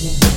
Yeah.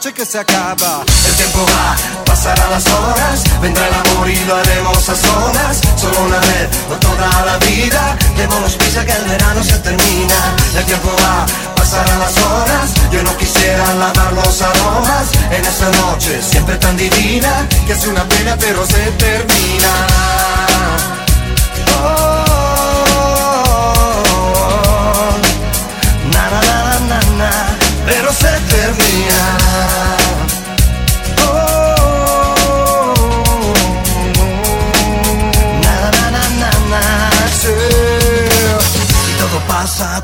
Noche que se acaba. El tiempo va, pasarán las horas, vendrá el amor y lo haremos a solas. Solo una vez o toda la vida, démonos prisa que el verano se termina. El tiempo va, pasarán las horas, yo no quisiera lavar los aromas en esta noche siempre tan divina, que es una pena pero se termina.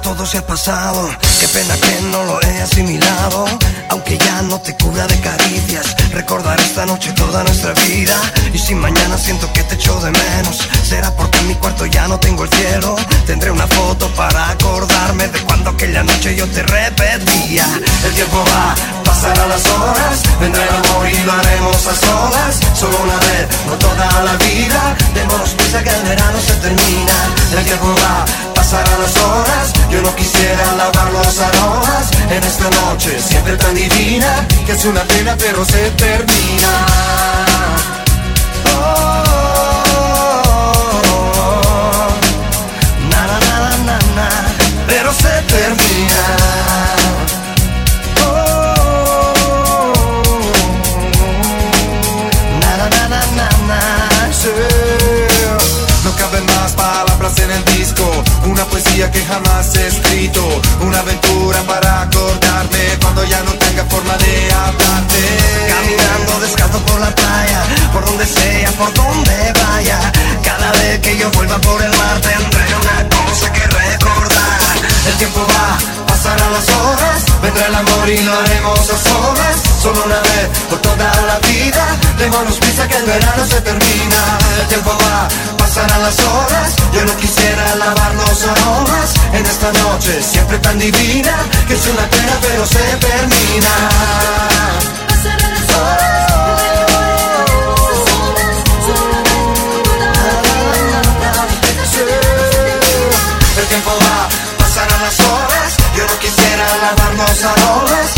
Todo se ha pasado. Qué pena que no lo he asimilado. Aunque ya no te cubra de caricias, recordar esta noche toda nuestra vida. Y si mañana siento que te echo de menos, será porque en mi cuarto ya no tengo el cielo. Tendré una foto para acordarme de cuando aquella noche yo te repetía. El tiempo va, pasarán las horas, vendrá el amor y lo haremos a solas. Solo una vez, no toda la vida. Démonos prisa que el verano se termina. El tiempo va, pasarán las horas. Yo no quisiera lavar los aromas en esta noche, siempre tan divina, que es una pena pero se termina. Oh, na, na, na, na, na, pero se termina. Que jamás he escrito, una aventura para acordarme cuando ya no tenga forma de hablarte. Caminando descalzo por la playa, por donde sea, por donde vaya. Cada vez que yo vuelva por el mar tendré una cosa que recordar. El tiempo va, pasarán las horas, vendrá el amor y lo haremos a solas. Solo una vez por toda la vida, démonos prisa que el verano se termina. El tiempo va, pasarán las horas, yo no quisiera lavar los aromas en esta noche siempre tan divina, que es una pena pero se termina. Pasarán las horas, El tiempo va, no quisiera lavar los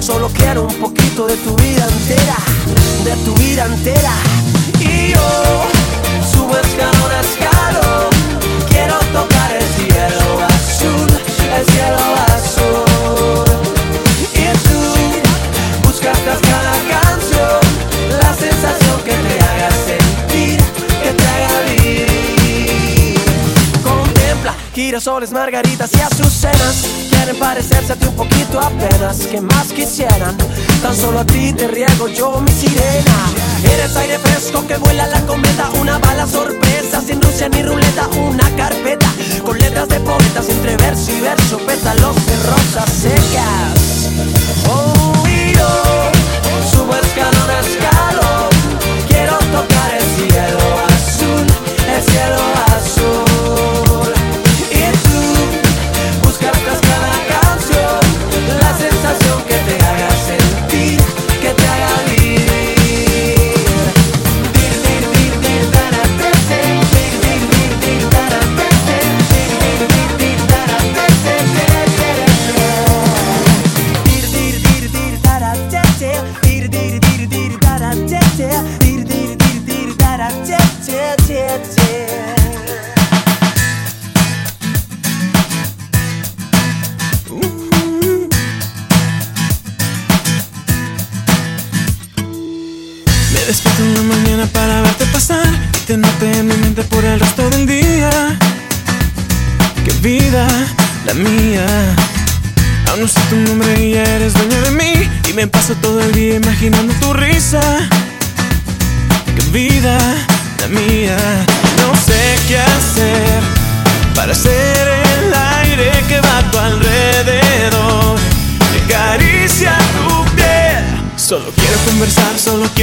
Solo quiero un poquito de tu vida entera De tu vida entera Y yo subo escalón a escalón Quiero tocar el cielo azul El cielo azul y tú buscas cada canción la sensación que te haga sentir, que te haga vivir. Contempla girasoles, margaritas y azucenas. Quieren parecerse a ti poquito apenas. que más quisieran? Tan solo a ti te riego yo mi sirena. Eres aire fresco que vuela la cometa. Una bala sorpresa sin Rusia ni ruleta. Una carpeta con letras de poetas entre verso y verso. Pétalos de rosas secas. Oh, y yo subo escalones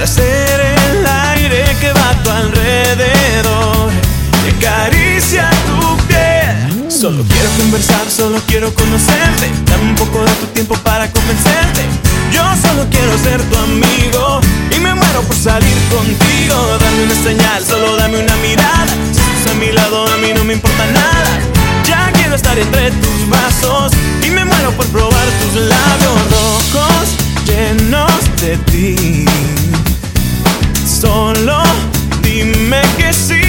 para ser el aire que va a tu alrededor y acaricia tu piel. Solo quiero conversar, solo quiero conocerte. Dame un poco de tu tiempo para convencerte. Yo solo quiero ser tu amigo y me muero por salir contigo. Dame una señal, solo dame una mirada. Si estás a mi lado, a mí no me importa nada. Ya quiero estar entre tus brazos y me muero por probar tus labios rojos llenos de ti. Solo dime que sí.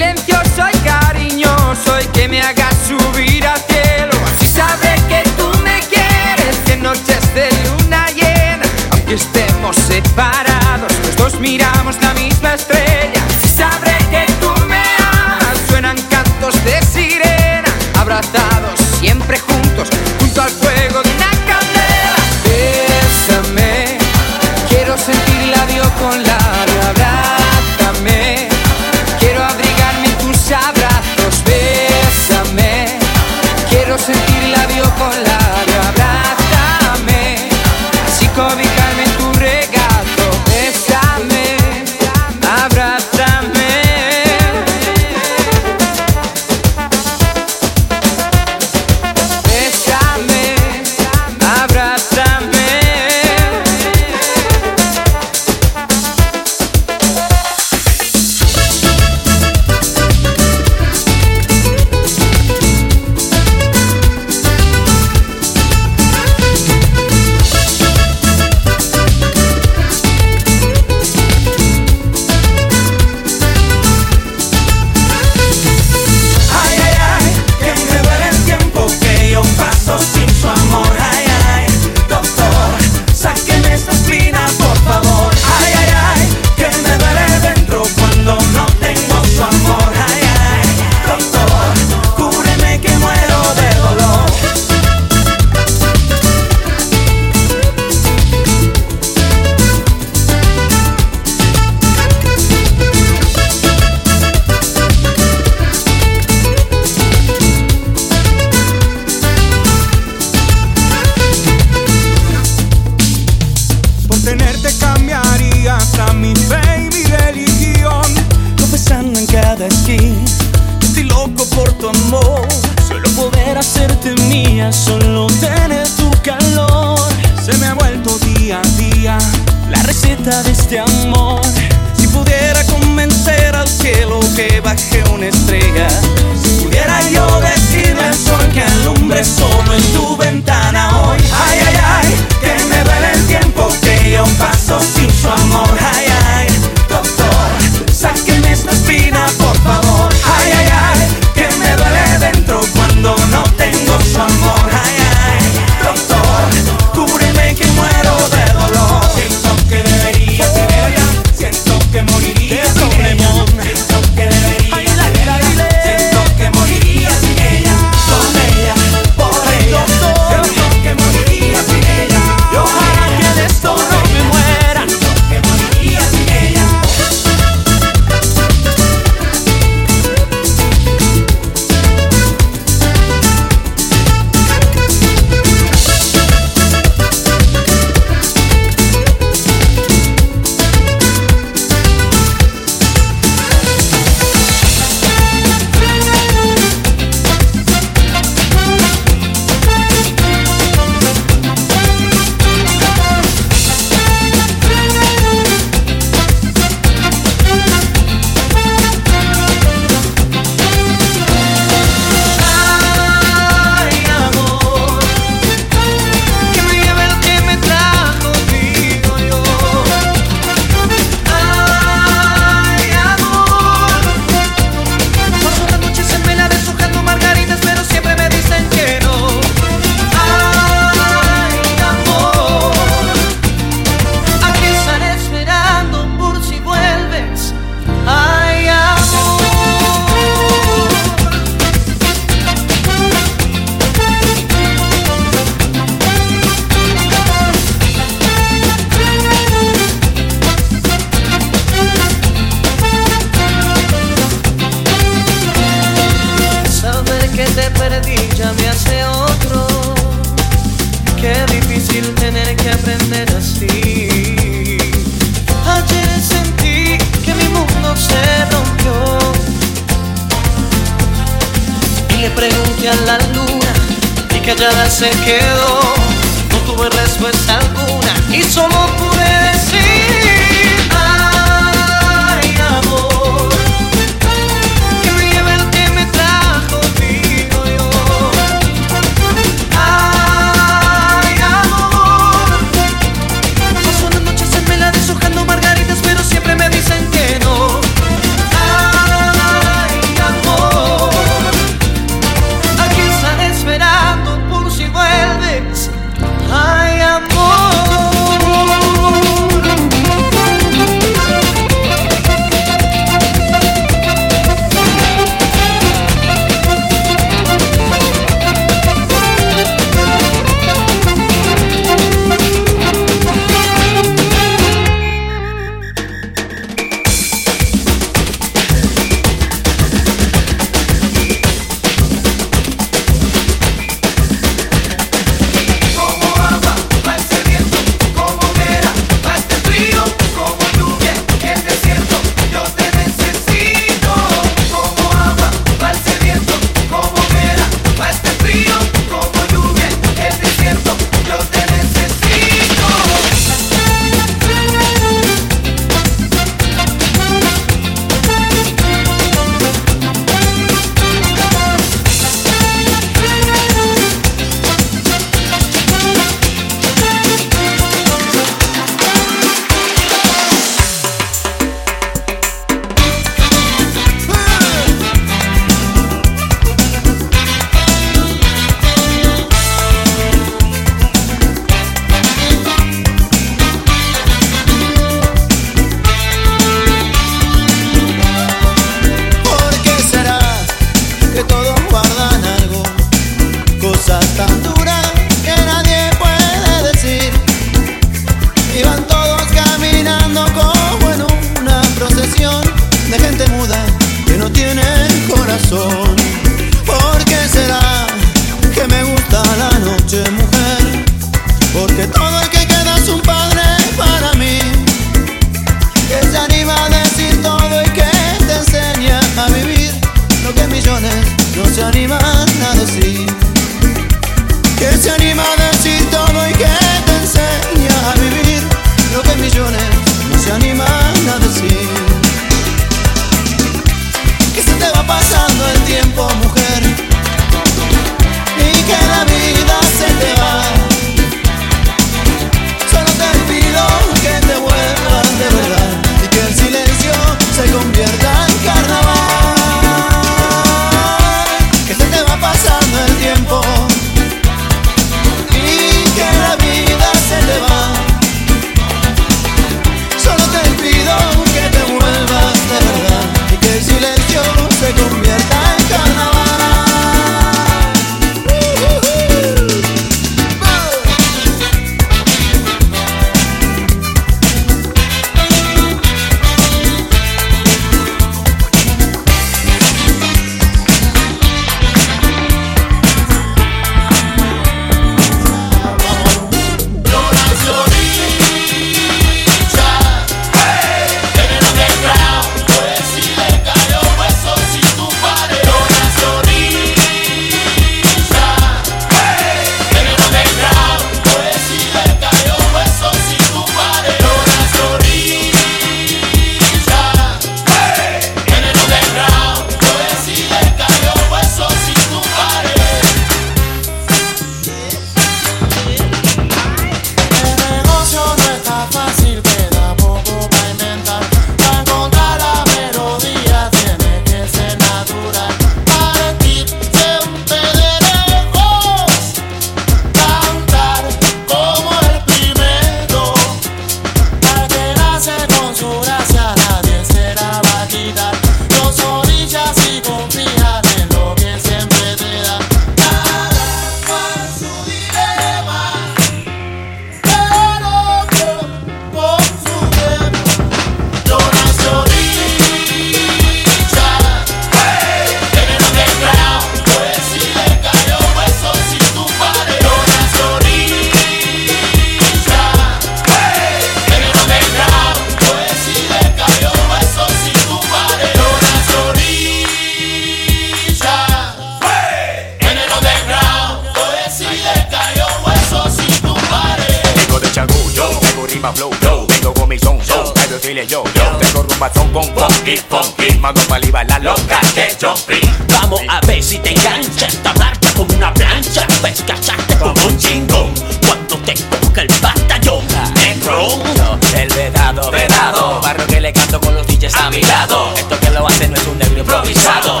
Esto que lo hacen no es un negro improvisado.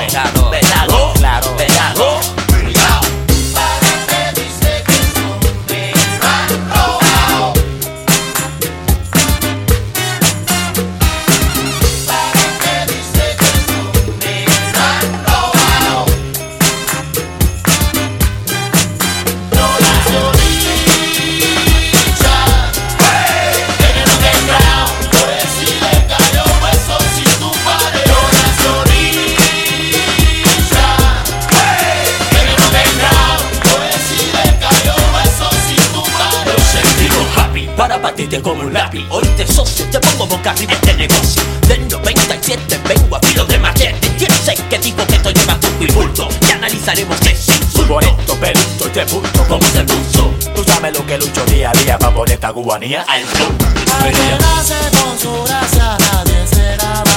cubanía al Al que nace con su gracia nadie será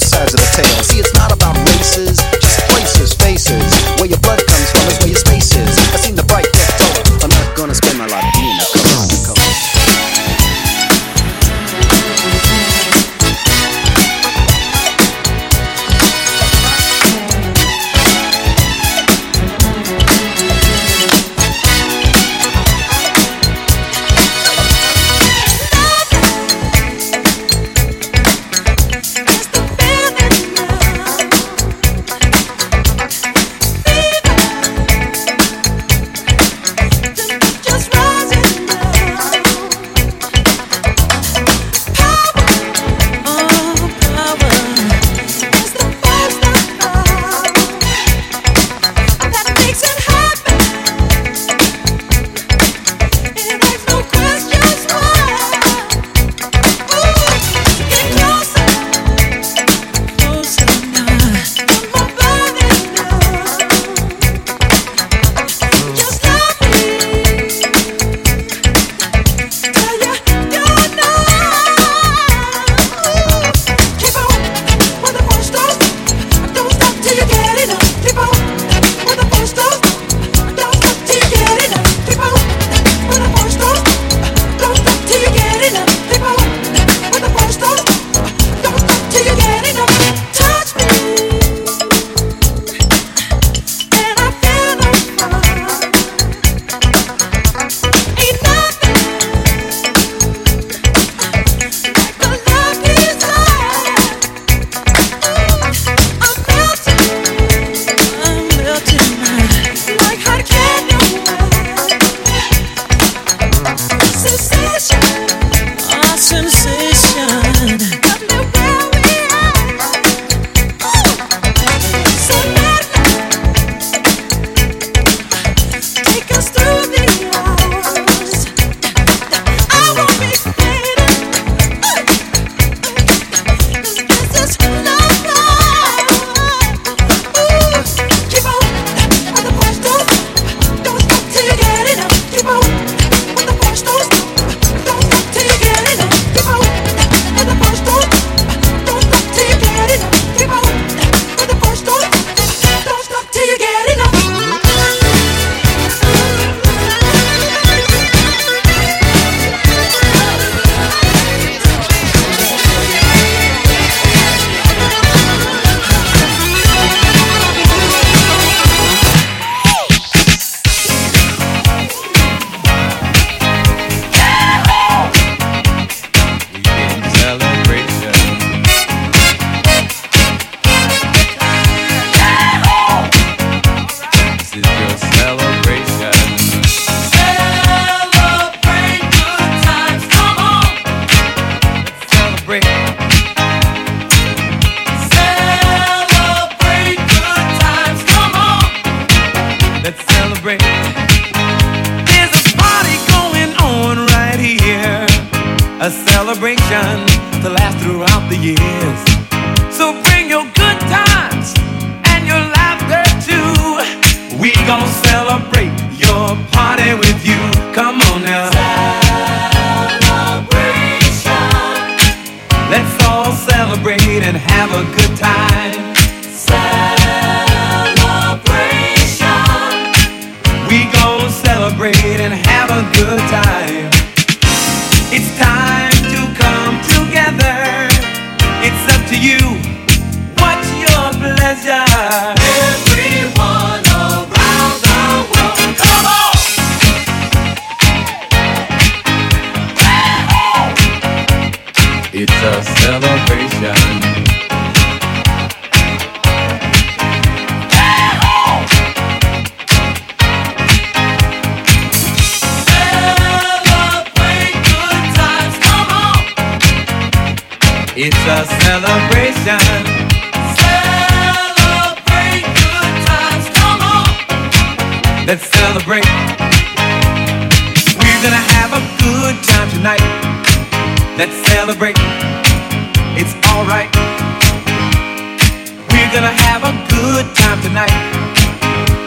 both sides of the tale. See, it's not about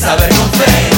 saber con fe.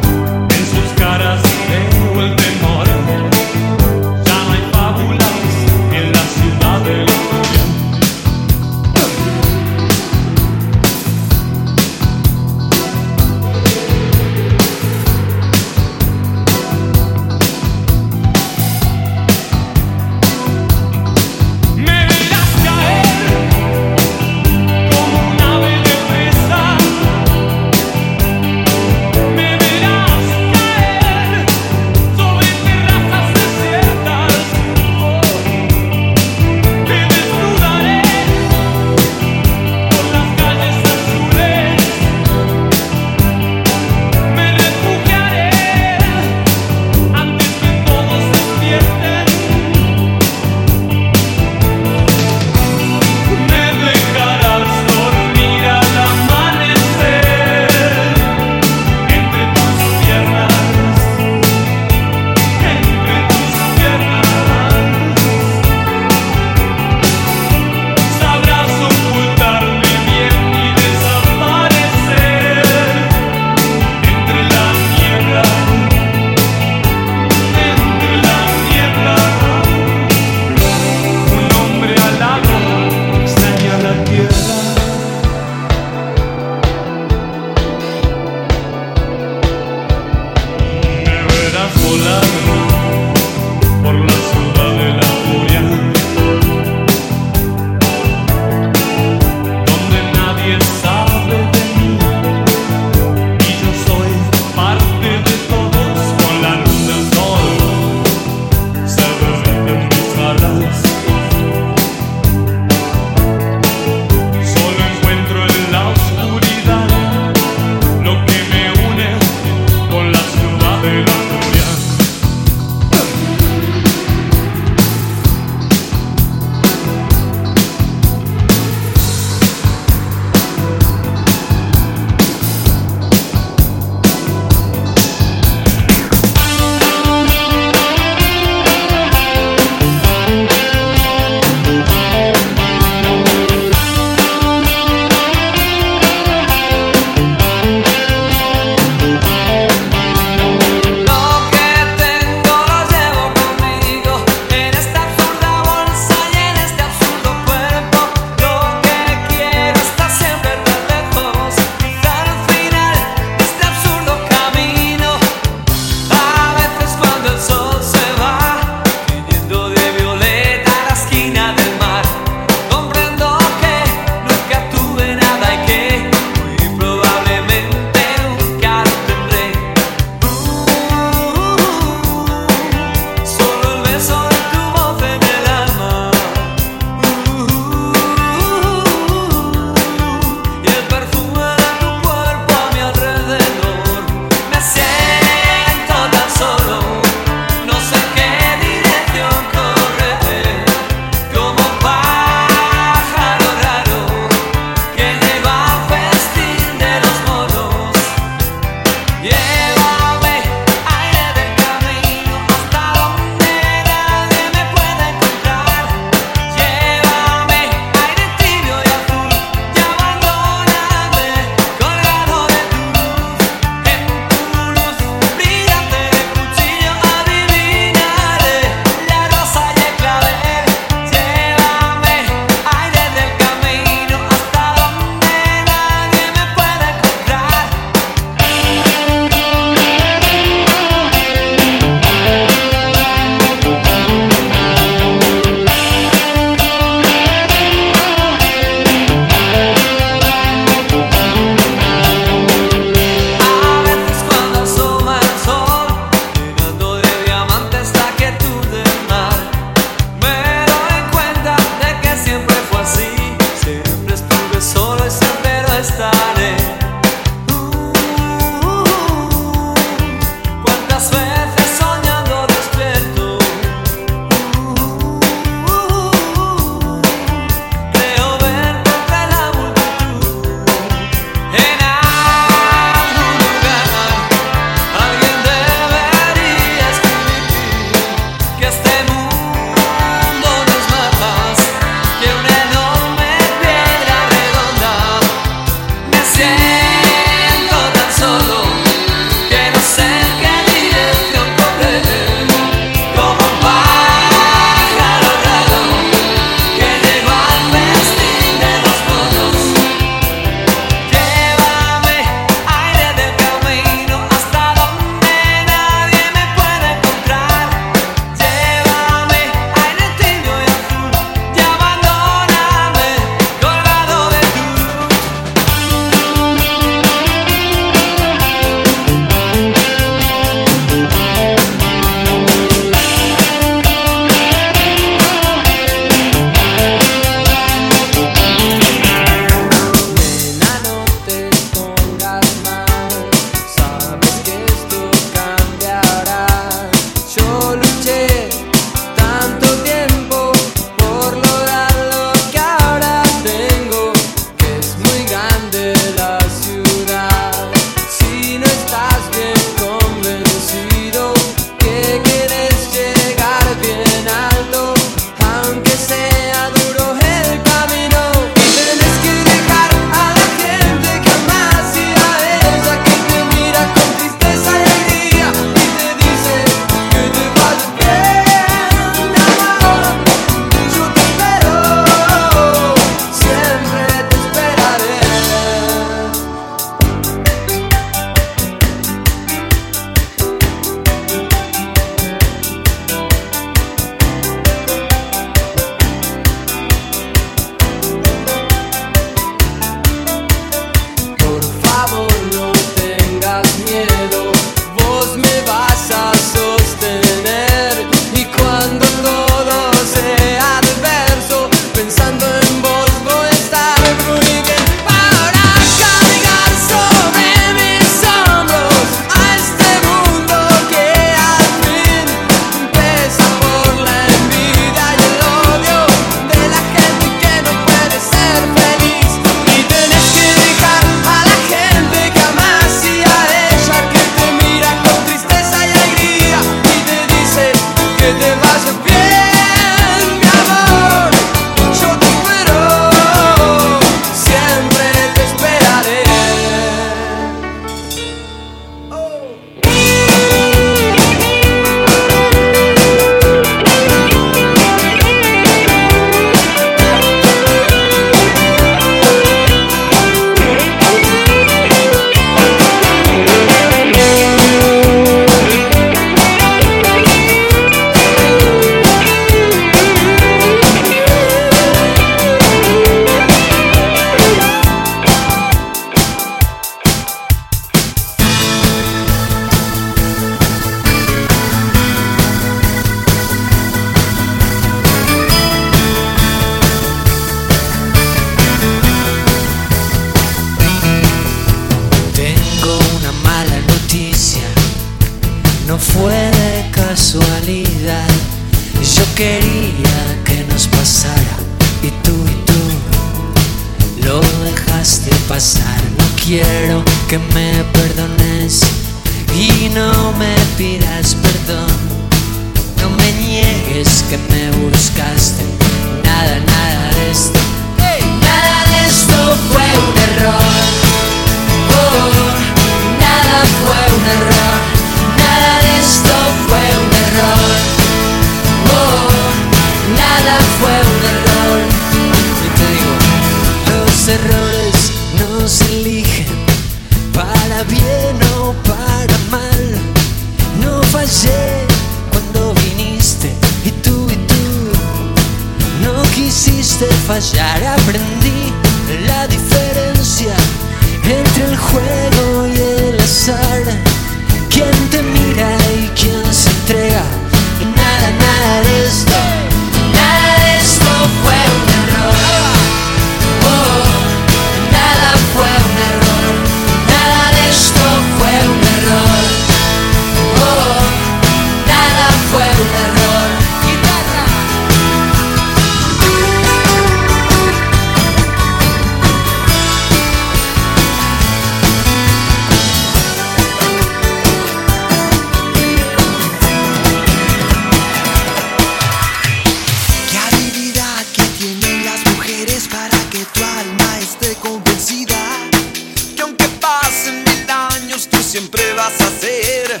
siempre vas a ser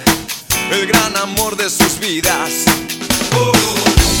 el gran amor de sus vidas. Uh.